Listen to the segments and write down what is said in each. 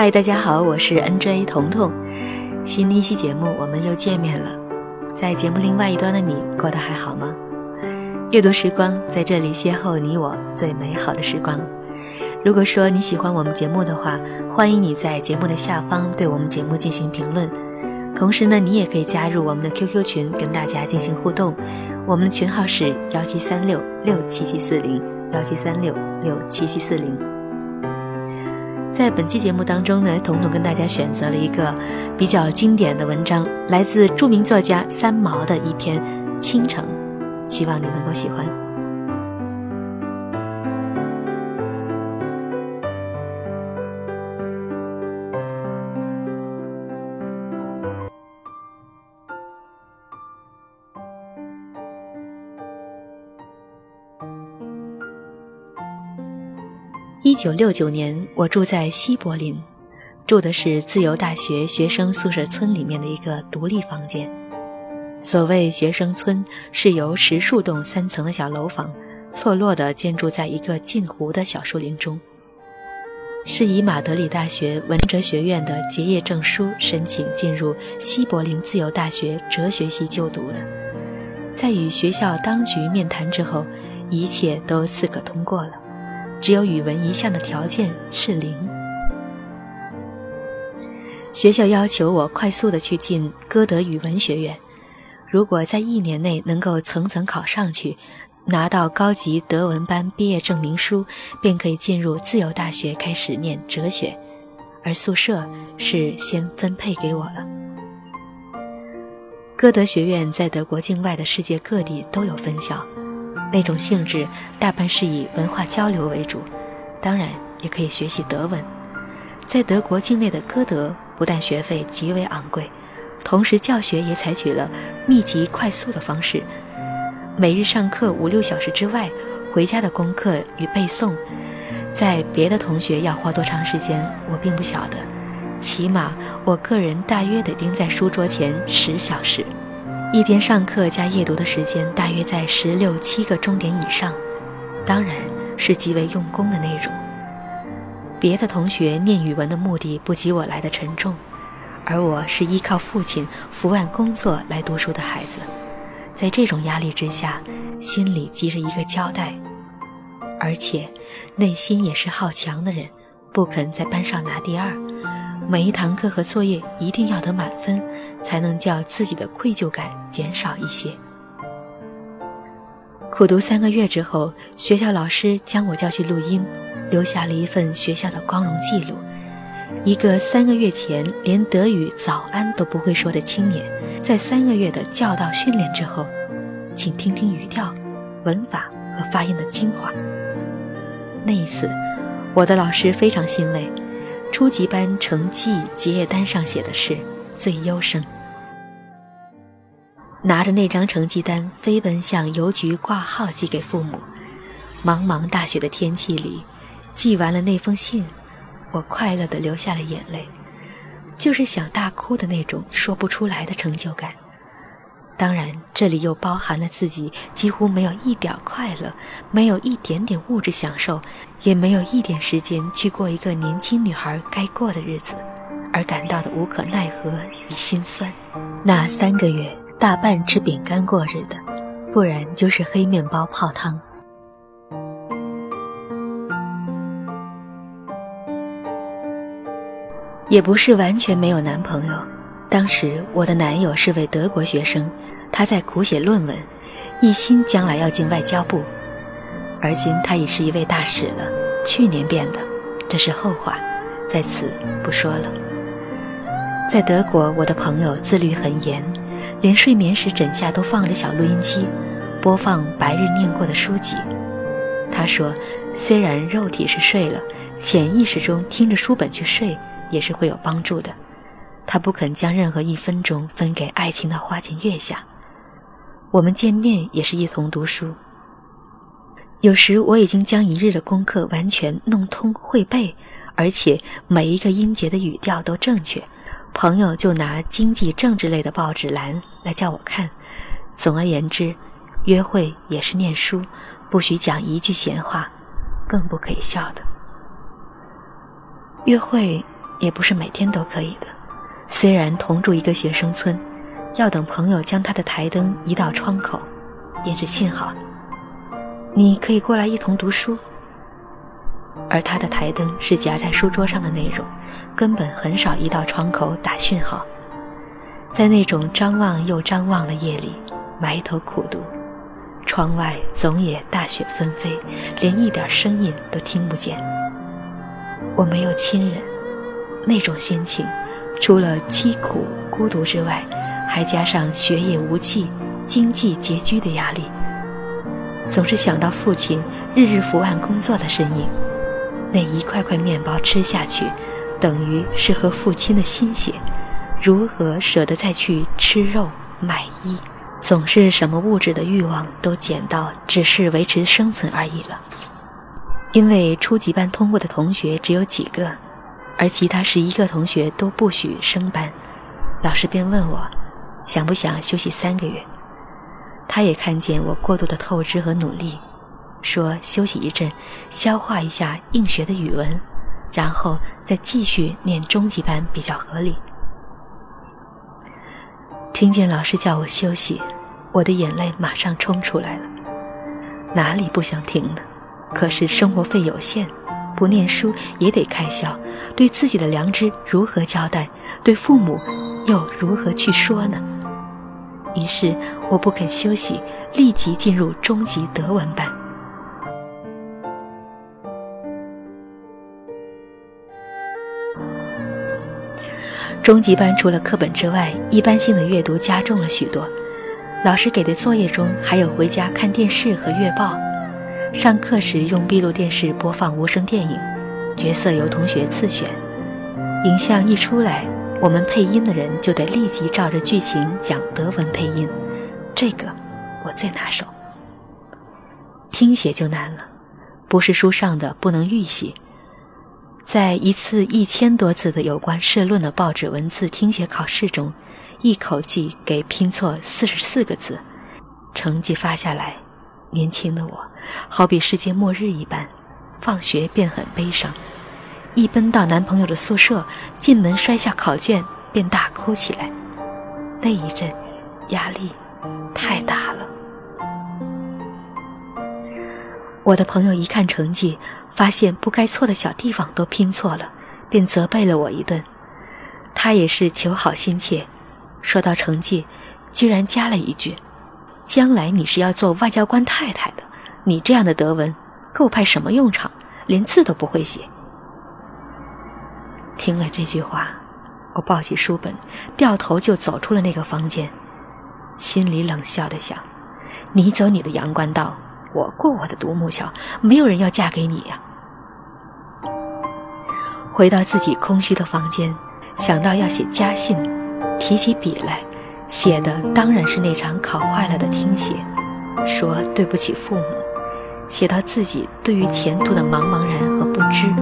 嗨，大家好，我是 NJ 彤彤。新的一期节目，我们又见面了。在节目另外一端的你，过得还好吗？阅读时光在这里邂逅你我最美好的时光。如果说你喜欢我们节目的话，欢迎你在节目的下方对我们节目进行评论。同时呢，你也可以加入我们的 QQ 群，跟大家进行互动。我们的群号是幺七三六六七七四零幺七三六六七七四零。在本期节目当中呢，彤彤跟大家选择了一个比较经典的文章，来自著名作家三毛的一篇《倾城》，希望你能够喜欢。一九六九年，我住在西柏林，住的是自由大学学生宿舍村里面的一个独立房间。所谓学生村，是由十数栋三层的小楼房错落地建筑在一个近湖的小树林中。是以马德里大学文哲学院的结业证书申请进入西柏林自由大学哲学系就读的，在与学校当局面谈之后，一切都似可通过了。只有语文一项的条件是零。学校要求我快速的去进歌德语文学院，如果在一年内能够层层考上去，拿到高级德文班毕业证明书，便可以进入自由大学开始念哲学，而宿舍是先分配给我了。歌德学院在德国境外的世界各地都有分校。那种性质大半是以文化交流为主，当然也可以学习德文。在德国境内的歌德，不但学费极为昂贵，同时教学也采取了密集快速的方式。每日上课五六小时之外，回家的功课与背诵，在别的同学要花多长时间，我并不晓得。起码我个人大约得盯在书桌前十小时。一天上课加夜读的时间大约在十六七个钟点以上，当然是极为用功的内容。别的同学念语文的目的不及我来的沉重，而我是依靠父亲伏案工作来读书的孩子，在这种压力之下，心里急着一个交代，而且内心也是好强的人，不肯在班上拿第二，每一堂课和作业一定要得满分。才能叫自己的愧疚感减少一些。苦读三个月之后，学校老师将我叫去录音，留下了一份学校的光荣记录。一个三个月前连德语早安都不会说的青年，在三个月的教导训练之后，请听听语调、文法和发音的精华。那一次，我的老师非常欣慰，初级班成绩结业单上写的是。最优生，拿着那张成绩单飞奔向邮局挂号寄给父母。茫茫大雪的天气里，寄完了那封信，我快乐地流下了眼泪，就是想大哭的那种说不出来的成就感。当然，这里又包含了自己几乎没有一点快乐，没有一点点物质享受，也没有一点时间去过一个年轻女孩该过的日子。而感到的无可奈何与心酸，那三个月大半吃饼干过日的，不然就是黑面包泡汤。也不是完全没有男朋友，当时我的男友是位德国学生，他在苦写论文，一心将来要进外交部，而今他已是一位大使了，去年变的，这是后话，在此不说了。在德国，我的朋友自律很严，连睡眠时枕下都放着小录音机，播放白日念过的书籍。他说，虽然肉体是睡了，潜意识中听着书本去睡也是会有帮助的。他不肯将任何一分钟分给爱情的花前月下。我们见面也是一同读书。有时我已经将一日的功课完全弄通会背，而且每一个音节的语调都正确。朋友就拿经济政治类的报纸栏来叫我看。总而言之，约会也是念书，不许讲一句闲话，更不可以笑的。约会也不是每天都可以的。虽然同住一个学生村，要等朋友将他的台灯移到窗口，也是信号。你可以过来一同读书。而他的台灯是夹在书桌上的那种，根本很少移到窗口打讯号。在那种张望又张望的夜里，埋头苦读，窗外总也大雪纷飞，连一点声音都听不见。我没有亲人，那种心情，除了凄苦孤独之外，还加上学业无继、经济拮据的压力。总是想到父亲日日伏案工作的身影，那一块块面包吃下去，等于是和父亲的心血。如何舍得再去吃肉买衣？总是什么物质的欲望都减到只是维持生存而已了。因为初级班通过的同学只有几个，而其他十一个同学都不许升班，老师便问我，想不想休息三个月？他也看见我过度的透支和努力，说休息一阵，消化一下应学的语文，然后再继续念中级班比较合理。听见老师叫我休息，我的眼泪马上冲出来了。哪里不想停呢？可是生活费有限，不念书也得开销，对自己的良知如何交代？对父母又如何去说呢？于是我不肯休息，立即进入中级德文班。中级班除了课本之外，一般性的阅读加重了许多。老师给的作业中还有回家看电视和阅报。上课时用闭路电视播放无声电影，角色由同学自选。影像一出来，我们配音的人就得立即照着剧情讲德文配音。这个我最拿手。听写就难了，不是书上的不能预习。在一次一千多字的有关社论的报纸文字听写考试中，一口气给拼错四十四个字，成绩发下来，年轻的我好比世界末日一般，放学便很悲伤，一奔到男朋友的宿舍，进门摔下考卷，便大哭起来。那一阵，压力太大了。我的朋友一看成绩。发现不该错的小地方都拼错了，便责备了我一顿。他也是求好心切，说到成绩，居然加了一句：“将来你是要做外交官太太的，你这样的德文够派什么用场？连字都不会写。”听了这句话，我抱起书本，掉头就走出了那个房间，心里冷笑的想：“你走你的阳关道，我过我的独木桥，没有人要嫁给你呀。”回到自己空虚的房间，想到要写家信，提起笔来，写的当然是那场考坏了的听写，说对不起父母，写到自己对于前途的茫茫然和不知。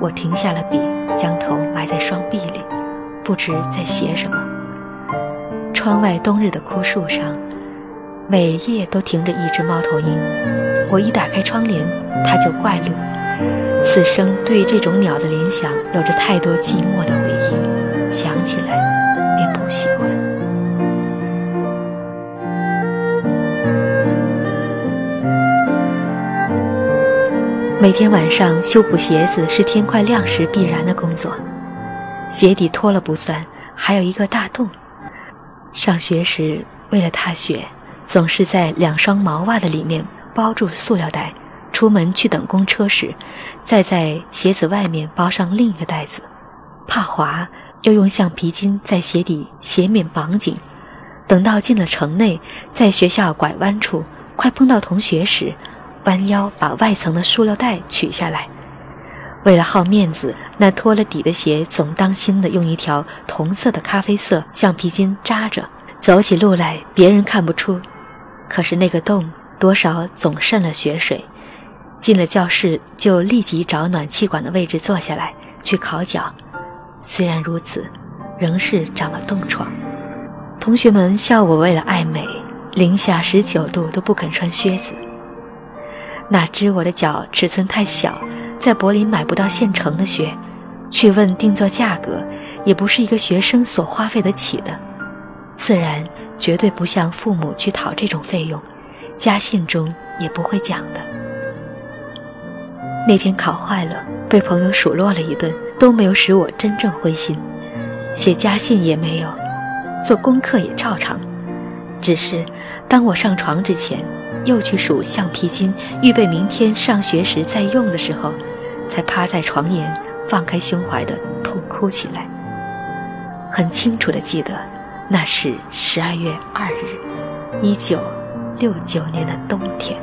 我停下了笔，将头埋在双臂里，不知在写什么。窗外冬日的枯树上，每夜都停着一只猫头鹰，我一打开窗帘，它就怪路。此生对这种鸟的联想有着太多寂寞的回忆，想起来便不喜欢。每天晚上修补鞋子是天快亮时必然的工作，鞋底脱了不算，还有一个大洞。上学时为了踏雪，总是在两双毛袜的里面包住塑料袋。出门去等公车时，再在鞋子外面包上另一个袋子，怕滑，又用橡皮筋在鞋底鞋面绑紧。等到进了城内，在学校拐弯处，快碰到同学时，弯腰把外层的塑料袋取下来。为了好面子，那脱了底的鞋总当心的用一条同色的咖啡色橡皮筋扎着，走起路来别人看不出。可是那个洞多少总渗了血水。进了教室，就立即找暖气管的位置坐下来去烤脚。虽然如此，仍是长了冻疮。同学们笑我为了爱美，零下十九度都不肯穿靴子。哪知我的脚尺寸太小，在柏林买不到现成的靴，去问定做价格，也不是一个学生所花费得起的，自然绝对不向父母去讨这种费用，家信中也不会讲的。那天考坏了，被朋友数落了一顿，都没有使我真正灰心，写家信也没有，做功课也照常，只是当我上床之前，又去数橡皮筋，预备明天上学时再用的时候，才趴在床沿。放开胸怀的痛哭起来。很清楚的记得，那是十二月二日，一九六九年的冬天。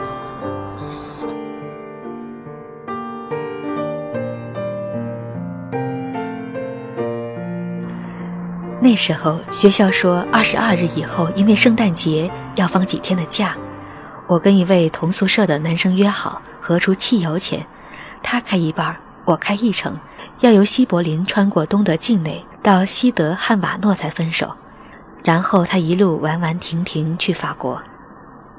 那时候学校说二十二日以后，因为圣诞节要放几天的假。我跟一位同宿舍的男生约好，合出汽油钱，他开一半，我开一成。要由西柏林穿过东德境内到西德汉瓦诺才分手，然后他一路玩玩停停去法国，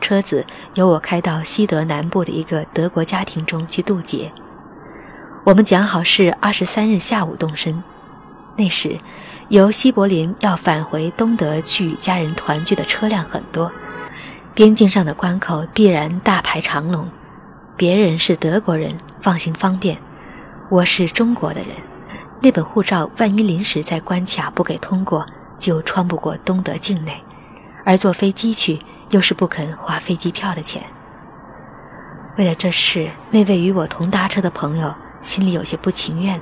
车子由我开到西德南部的一个德国家庭中去渡劫。我们讲好是二十三日下午动身，那时由西柏林要返回东德去与家人团聚的车辆很多，边境上的关口必然大排长龙，别人是德国人，放行方便。我是中国的人，那本护照万一临时在关卡不给通过，就穿不过东德境内，而坐飞机去又是不肯花飞机票的钱。为了这事，那位与我同搭车的朋友心里有些不情愿，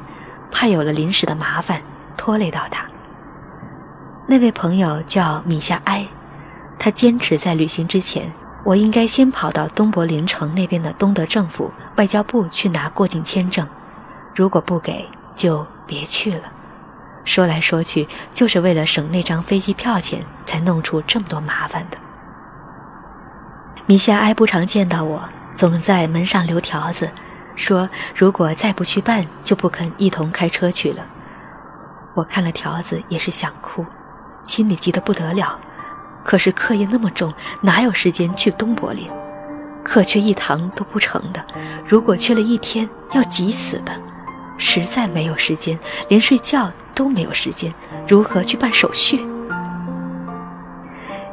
怕有了临时的麻烦拖累到他。那位朋友叫米夏埃，他坚持在旅行之前，我应该先跑到东柏林城那边的东德政府外交部去拿过境签证。如果不给，就别去了。说来说去，就是为了省那张飞机票钱，才弄出这么多麻烦的。米夏埃不常见到我，总在门上留条子，说如果再不去办，就不肯一同开车去了。我看了条子，也是想哭，心里急得不得了。可是课业那么重，哪有时间去东柏林？课缺一堂都不成的，如果缺了一天，要急死的。实在没有时间，连睡觉都没有时间，如何去办手续？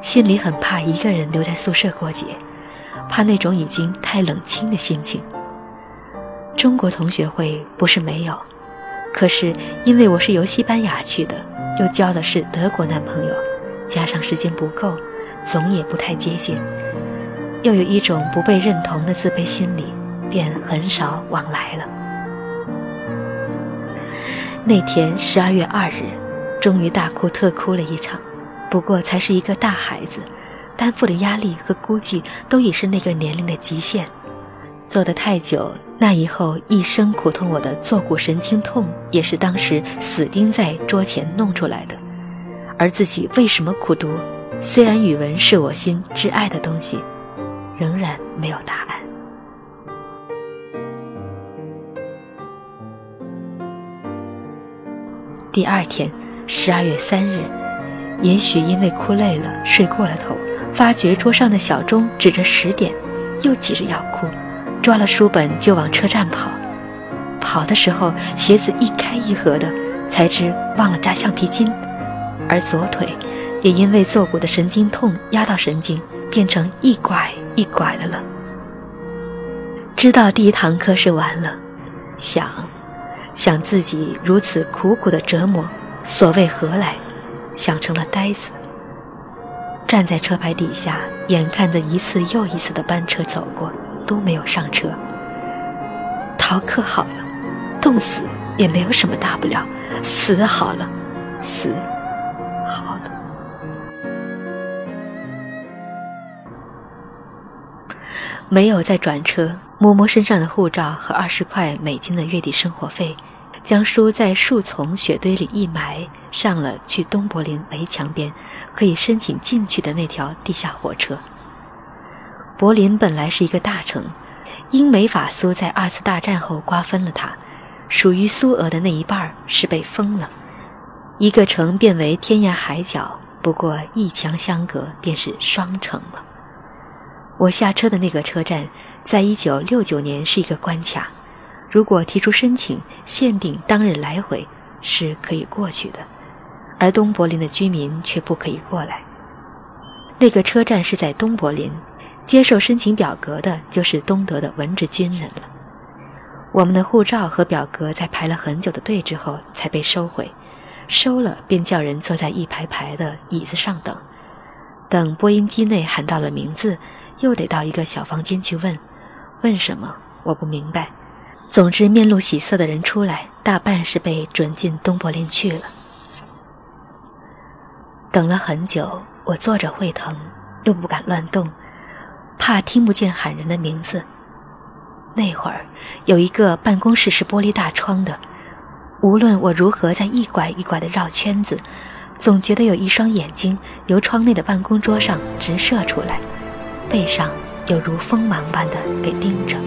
心里很怕一个人留在宿舍过节，怕那种已经太冷清的心情。中国同学会不是没有，可是因为我是由西班牙去的，又交的是德国男朋友，加上时间不够，总也不太接近，又有一种不被认同的自卑心理，便很少往来了。那天十二月二日，终于大哭特哭了一场。不过才是一个大孩子，担负的压力和估计都已是那个年龄的极限。坐得太久，那以后一生苦痛我的坐骨神经痛，也是当时死盯在桌前弄出来的。而自己为什么苦读？虽然语文是我心挚爱的东西，仍然没有答案。第二天，十二月三日，也许因为哭累了，睡过了头，发觉桌上的小钟指着十点，又急着要哭，抓了书本就往车站跑。跑的时候，鞋子一开一合的，才知忘了扎橡皮筋，而左腿也因为坐骨的神经痛压到神经，变成一拐一拐的了。知道第一堂课是完了，想。想自己如此苦苦的折磨，所谓何来？想成了呆子。站在车牌底下，眼看着一次又一次的班车走过，都没有上车。逃课好了，冻死也没有什么大不了；死好了，死好了。没有再转车。摸摸身上的护照和二十块美金的月底生活费，将书在树丛雪堆里一埋，上了去东柏林围墙边可以申请进去的那条地下火车。柏林本来是一个大城，英美法苏在二次大战后瓜分了它，属于苏俄的那一半是被封了，一个城变为天涯海角，不过一墙相隔便是双城了。我下车的那个车站。在一九六九年是一个关卡，如果提出申请，限定当日来回，是可以过去的，而东柏林的居民却不可以过来。那个车站是在东柏林，接受申请表格的就是东德的文职军人了。我们的护照和表格在排了很久的队之后才被收回，收了便叫人坐在一排排的椅子上等，等播音机内喊到了名字，又得到一个小房间去问，问什么我不明白。总之，面露喜色的人出来，大半是被准进东柏林去了。等了很久。我坐着会疼，又不敢乱动，怕听不见喊人的名字。那会儿有一个办公室是玻璃大窗的，无论我如何在一拐一拐地绕圈子，总觉得有一双眼睛由窗内的办公桌上直射出来，背上有如锋芒般的给盯着。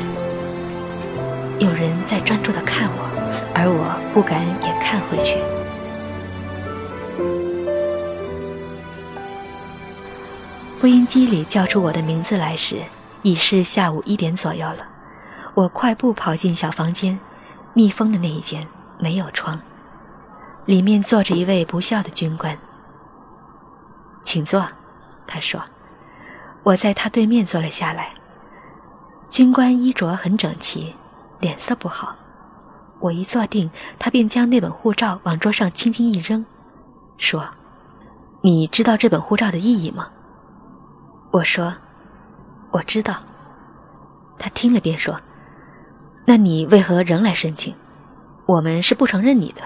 有人在专注地看我，而我不敢也看回去。播音机里叫出我的名字来时，已是下午一点左右了。我快步跑进小房间，密封的那一间没有窗，里面坐着一位不孝的军官。请坐，他说。我在他对面坐了下来。军官衣着很整齐，脸色不好。我一坐定，他便将那本护照往桌上轻轻一扔，说：“你知道这本护照的意义吗？”我说：“我知道。”他听了便说：“那你为何仍来申请？我们是不承认你的，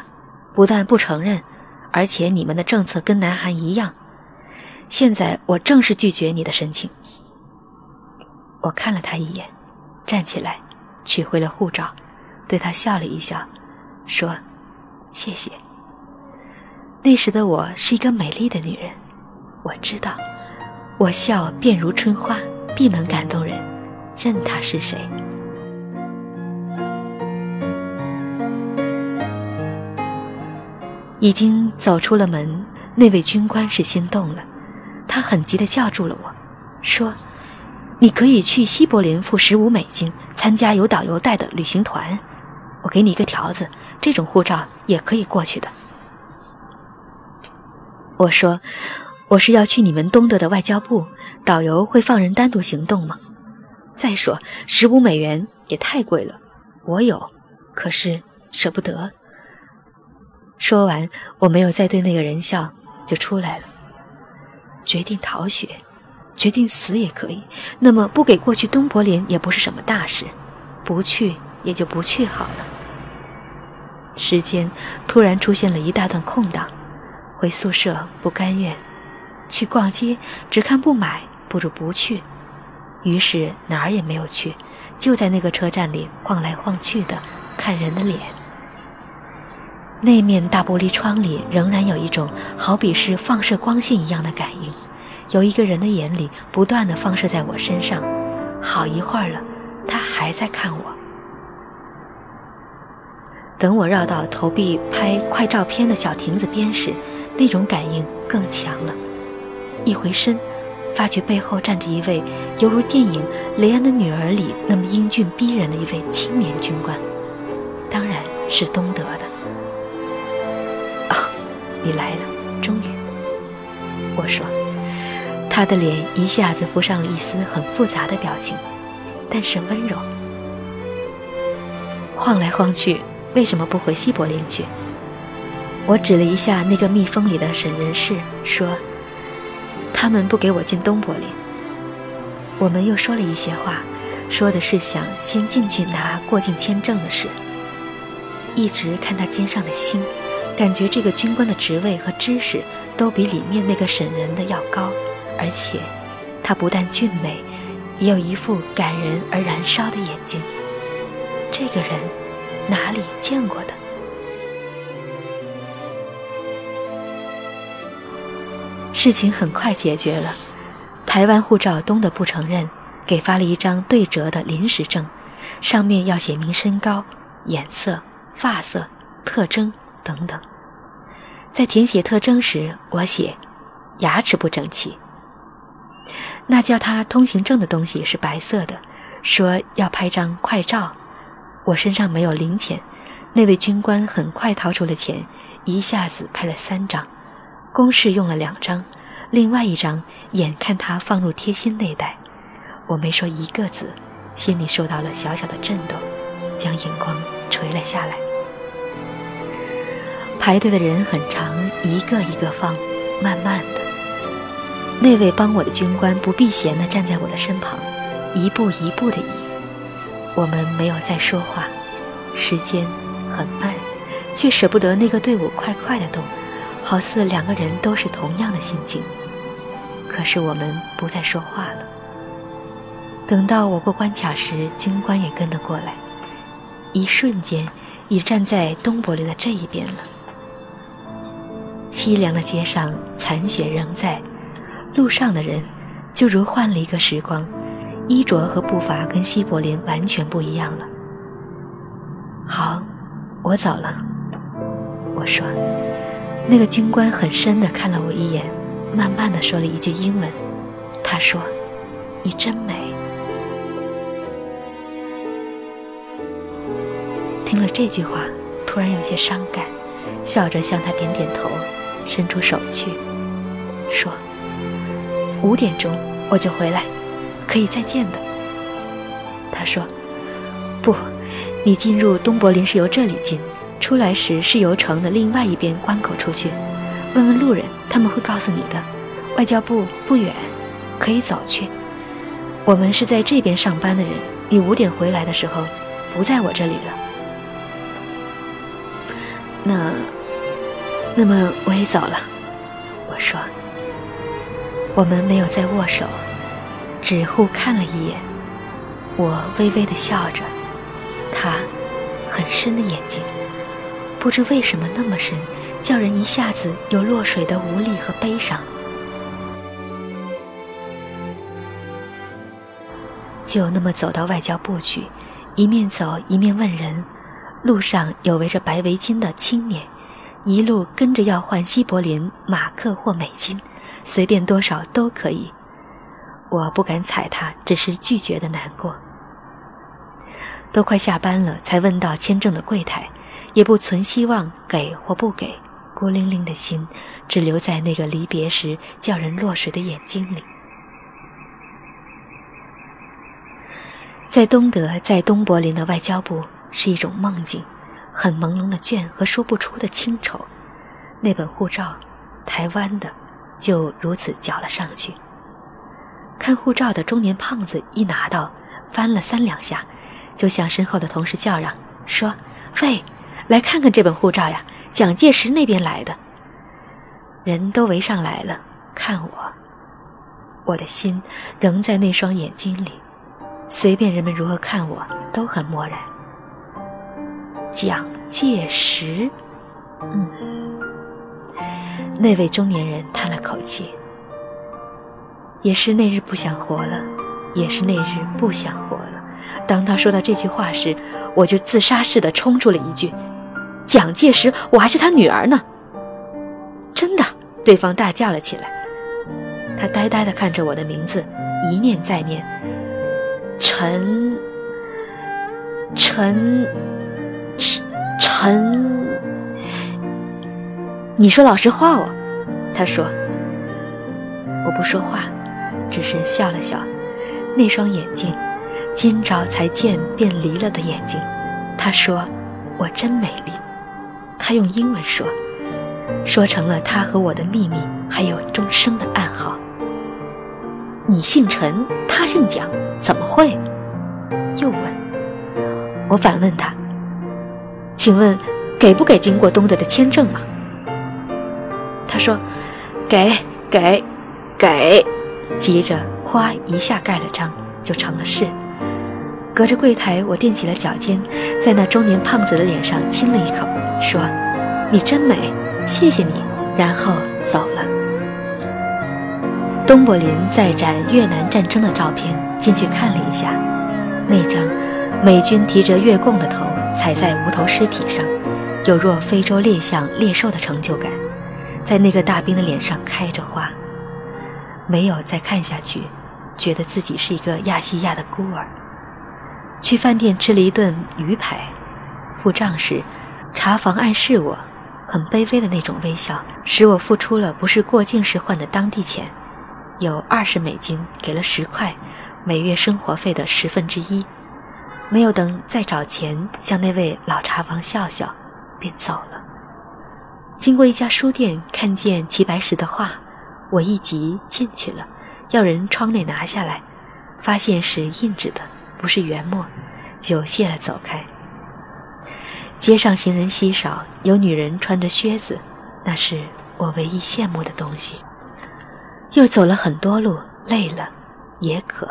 不但不承认，而且你们的政策跟南韩一样。现在我正式拒绝你的申请。”我看了他一眼，站起来，取回了护照，对他笑了一笑，说：“谢谢。”那时的我是一个美丽的女人，我知道。我笑便如春花，必能感动人，任他是谁。已经走出了门，那位军官是心动了，他很急地叫住了我，说：“你可以去西柏林付十五美金，参加有导游带的旅行团。我给你一个条子，这种护照也可以过去的。”我说。我是要去你们东德的外交部，导游会放人单独行动吗？再说十五美元也太贵了，我有，可是舍不得。说完，我没有再对那个人笑，就出来了。决定逃学，决定死也可以。那么不给过去东柏林也不是什么大事，不去也就不去好了。时间突然出现了一大段空档，回宿舍不甘愿。去逛街，只看不买，不如不去。于是哪儿也没有去，就在那个车站里晃来晃去的看人的脸。那面大玻璃窗里仍然有一种好比是放射光线一样的感应，有一个人的眼里不断的放射在我身上，好一会儿了，他还在看我。等我绕到投币拍快照片的小亭子边时，那种感应更强了。一回身，发觉背后站着一位犹如电影《雷恩的女儿》里那么英俊逼人的一位青年军官，当然是东德的。啊，你来了，终于。我说，他的脸一下子浮上了一丝很复杂的表情，但是温柔。晃来晃去，为什么不回西柏林去？我指了一下那个密封里的审人室，说。他们不给我进东柏林。我们又说了一些话，说的是想先进去拿过境签证的事。一直看他肩上的星，感觉这个军官的职位和知识都比里面那个审人的要高，而且他不但俊美，也有一副感人而燃烧的眼睛。这个人哪里见过的？事情很快解决了，台湾护照东的不承认，给发了一张对折的临时证，上面要写明身高、颜色、发色、特征等等。在填写特征时，我写牙齿不整齐。那叫他通行证的东西是白色的，说要拍张快照，我身上没有零钱，那位军官很快掏出了钱，一下子拍了三张，公事用了两张，另外一张眼看他放入贴心内袋。我没说一个字，心里受到了小小的震动，将眼光垂了下来。排队的人很长，一个一个放，慢慢的。那位帮我的军官不避嫌地站在我的身旁，一步一步地移。我们没有再说话，时间很慢，却舍不得那个队伍快快地动，好似两个人都是同样的心境。可是我们不再说话了。等到我过关卡时，军官也跟了过来，一瞬间，已站在东柏林的这一边了。凄凉的街上，残雪仍在。路上的人，就如换了一个时光，衣着和步伐跟西柏林完全不一样了。好，我走了。我说，那个军官很深的看了我一眼，慢慢的说了一句英文。他说：“你真美。”听了这句话，突然有些伤感，笑着向他点点头，伸出手去，说。五点钟我就回来，可以再见的。他说：“不，你进入东柏林是由这里进，出来时是由城的另外一边关口出去。问问路人，他们会告诉你的。外交部不远，可以走去。我们是在这边上班的人，你五点回来的时候，不在我这里了。那，那么我也走了。”我说。我们没有再握手，只互看了一眼。我微微的笑着，他很深的眼睛，不知为什么那么深，叫人一下子有落水的无力和悲伤。就那么走到外交部去，一面走一面问人。路上有围着白围巾的青年，一路跟着要换西柏林马克或美金。随便多少都可以，我不敢踩他，只是拒绝的难过。都快下班了，才问到签证的柜台，也不存希望给或不给，孤零零的心只留在那个离别时叫人落水的眼睛里。在东德，在东柏林的外交部是一种梦境，很朦胧的倦和说不出的清愁。那本护照，台湾的。就如此交了上去。看护照的中年胖子一拿到，翻了三两下，就向身后的同事叫嚷说：“喂，来看看这本护照呀，蒋介石那边来的。”人都围上来了，看我。我的心仍在那双眼睛里，随便人们如何看我，都很漠然。蒋介石，嗯。那位中年人叹了口气，也是那日不想活了，也是那日不想活了。当他说到这句话时，我就自杀似的冲出了一句：“蒋介石，我还是他女儿呢！”真的，对方大叫了起来。他呆呆地看着我的名字，一念再念：“陈，陈，陈，陈。”你说老实话哦，他说。我不说话，只是笑了笑。那双眼睛，今朝才见便离了的眼睛。他说：“我真美丽。”他用英文说，说成了他和我的秘密，还有终生的暗号。你姓陈，他姓蒋，怎么会？又问。我反问他：“请问，给不给经过东德的签证啊？”他说：“给给给！”急着哗一下盖了章，就成了事。隔着柜台，我垫起了脚尖，在那中年胖子的脸上亲了一口，说：“你真美，谢谢你。”然后走了。东柏林在展越南战争的照片，进去看了一下，那张美军提着越共的头踩在无头尸体上，有若非洲猎象猎兽的成就感。在那个大兵的脸上开着花，没有再看下去，觉得自己是一个亚细亚的孤儿。去饭店吃了一顿鱼排，付账时，茶房暗示我，很卑微的那种微笑，使我付出了不是过境时换的当地钱，有二十美金，给了十块，每月生活费的十分之一。没有等再找钱，向那位老茶房笑笑，便走了。经过一家书店，看见齐白石的画，我一急进去了，要人窗内拿下来，发现是印制的。不是原墨，就谢了，走开。街上行人稀少，有女人穿着靴子，那是我唯一羡慕的东西。又走了很多路，累了，也渴。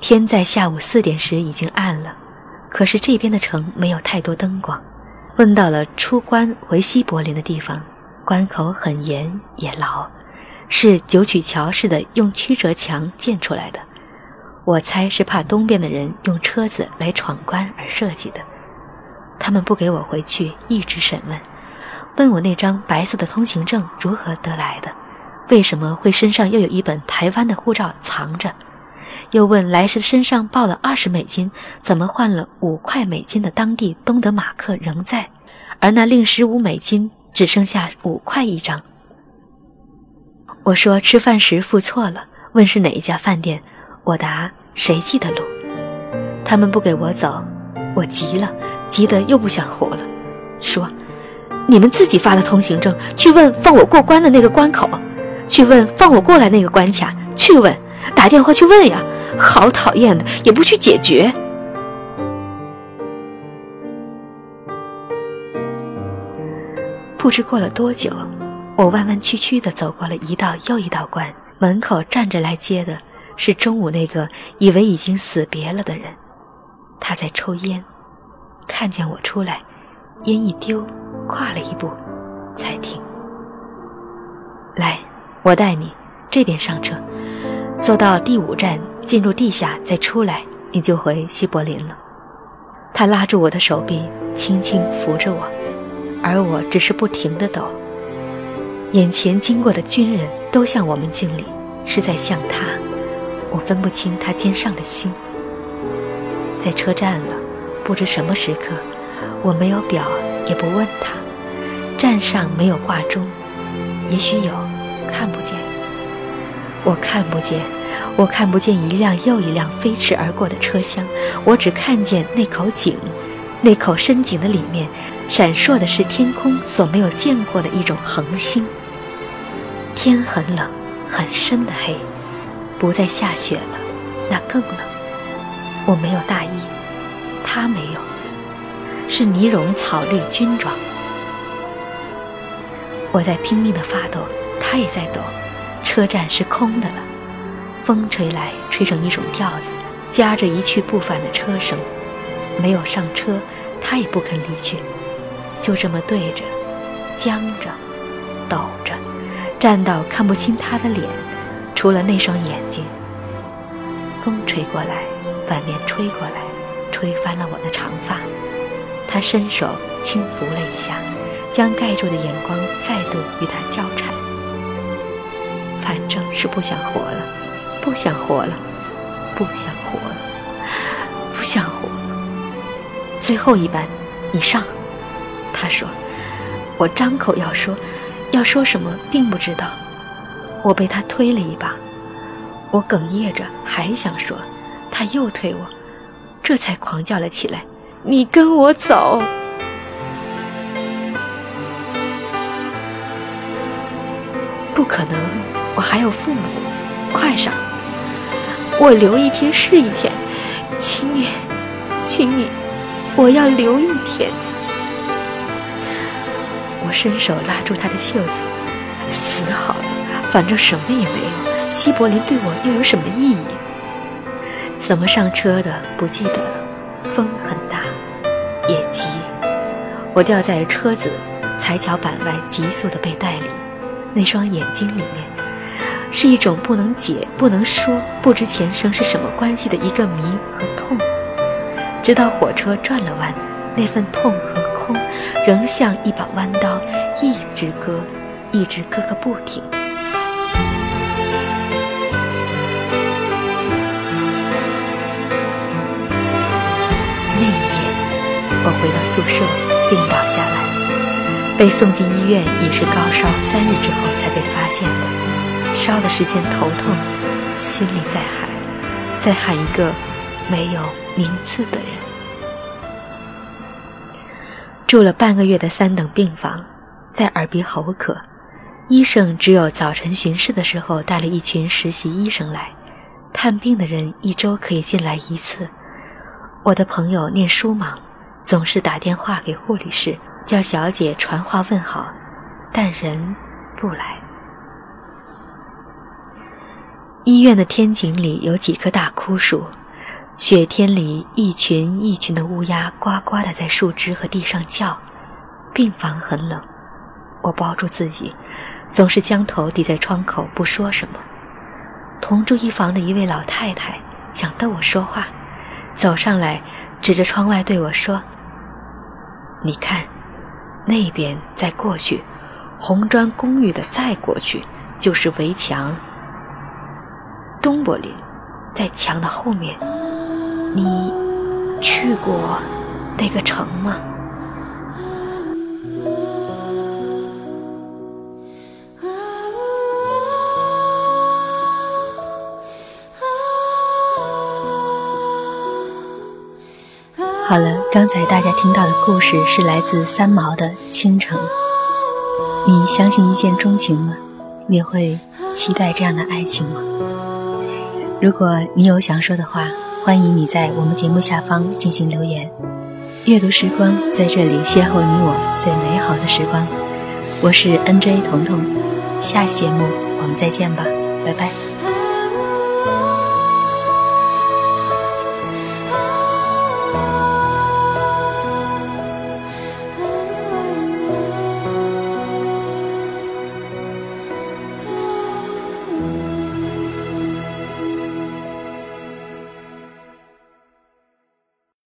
天在下午四点时已经暗了，可是这边的城没有太多灯光。问到了出关回西柏林的地方，关口很严也牢，是九曲桥似的用曲折墙建出来的。我猜是怕东边的人用车子来闯关而设计的。他们不给我回去，一直审问，问我那张白色的通行证如何得来的，为什么会身上又有一本台湾的护照藏着，又问来时身上报了二十美金，怎么换了五块美金的当地东德马克仍在，而那另十五美金只剩下五块一张。我说吃饭时付错了，问是哪一家饭店。我答：“谁记得路？”他们不给我走，我急了，急得又不想活了，说：“你们自己发的通行证，去问放我过关的那个关口，去问放我过来那个关卡，去问，打电话去问呀！好讨厌的，也不去解决。”不知过了多久，我弯弯曲曲地走过了一道又一道关，门口站着来接的。是中午那个以为已经死别了的人，他在抽烟，看见我出来，烟一丢，跨了一步，才停。来，我带你这边上车，坐到第五站，进入地下，再出来，你就回西柏林了。他拉住我的手臂，轻轻扶着我，而我只是不停的抖。眼前经过的军人都向我们敬礼，是在向他。我分不清他肩上的星。在车站了，不知什么时刻，我没有表，也不问他。站上没有挂钟，也许有，看不见。我看不见，我看不见一辆又一辆飞驰而过的车厢，我只看见那口井，那口深井的里面，闪烁的是天空所没有见过的一种恒星。天很冷，很深的黑。不再下雪了，那更冷。我没有大衣，他没有，是呢绒草绿军装。我在拼命的发抖，他也在抖。车站是空的了，风吹来，吹成一种调子，夹着一去不返的车声。没有上车，他也不肯离去，就这么对着，僵着，抖着，站到看不清他的脸。除了那双眼睛，风吹过来，反面吹过来，吹翻了我的长发。他伸手轻拂了一下，将盖住的眼光再度与他交缠。反正是不想活了，不想活了，不想活了，不想活了。最后一班，你上。他说：“我张口要说，要说什么，并不知道。”我被他推了一把，我哽咽着还想说，他又推我，这才狂叫了起来：“你跟我走！”不可能，我还有父母，快上！我留一天是一天，请你，请你，我要留一天。我伸手拉住他的袖子，死好了。反正什么也没有，西柏林对我又有什么意义？怎么上车的不记得了。风很大，也急。我掉在车子踩脚板外急速的背带里，那双眼睛里面是一种不能解、不能说、不知前生是什么关系的一个谜和痛。直到火车转了弯，那份痛和空仍像一把弯刀，一直割，一直割个不停。我回到宿舍病倒下来，被送进医院，已是高烧三日之后才被发现的。烧的时间头痛，心里在喊，在喊一个没有名字的人。住了半个月的三等病房，在耳鼻喉科，医生只有早晨巡视的时候带了一群实习医生来，探病的人一周可以进来一次。我的朋友念书忙，总是打电话给护理室叫小姐传话问好，但人不来。医院的天井里有几棵大枯树。雪天里，一群一群的乌鸦呱呱地在树枝和地上叫。病房很冷，我抱住自己，总是将头抵在窗口，不说什么。同住一房的一位老太太想逗我说话，走上来，指着窗外对我说：“你看，那边再过去，红砖公寓的再过去就是围墙。东柏林，在墙的后面。”你去过那个城吗？好了，刚才大家听到的故事是来自三毛的《倾城》。你相信一见钟情吗？你会期待这样的爱情吗？如果你有想说的话。欢迎你在我们节目下方进行留言，阅读时光在这里邂逅你我最美好的时光。我是 N J 彤彤，下期节目我们再见吧，拜拜。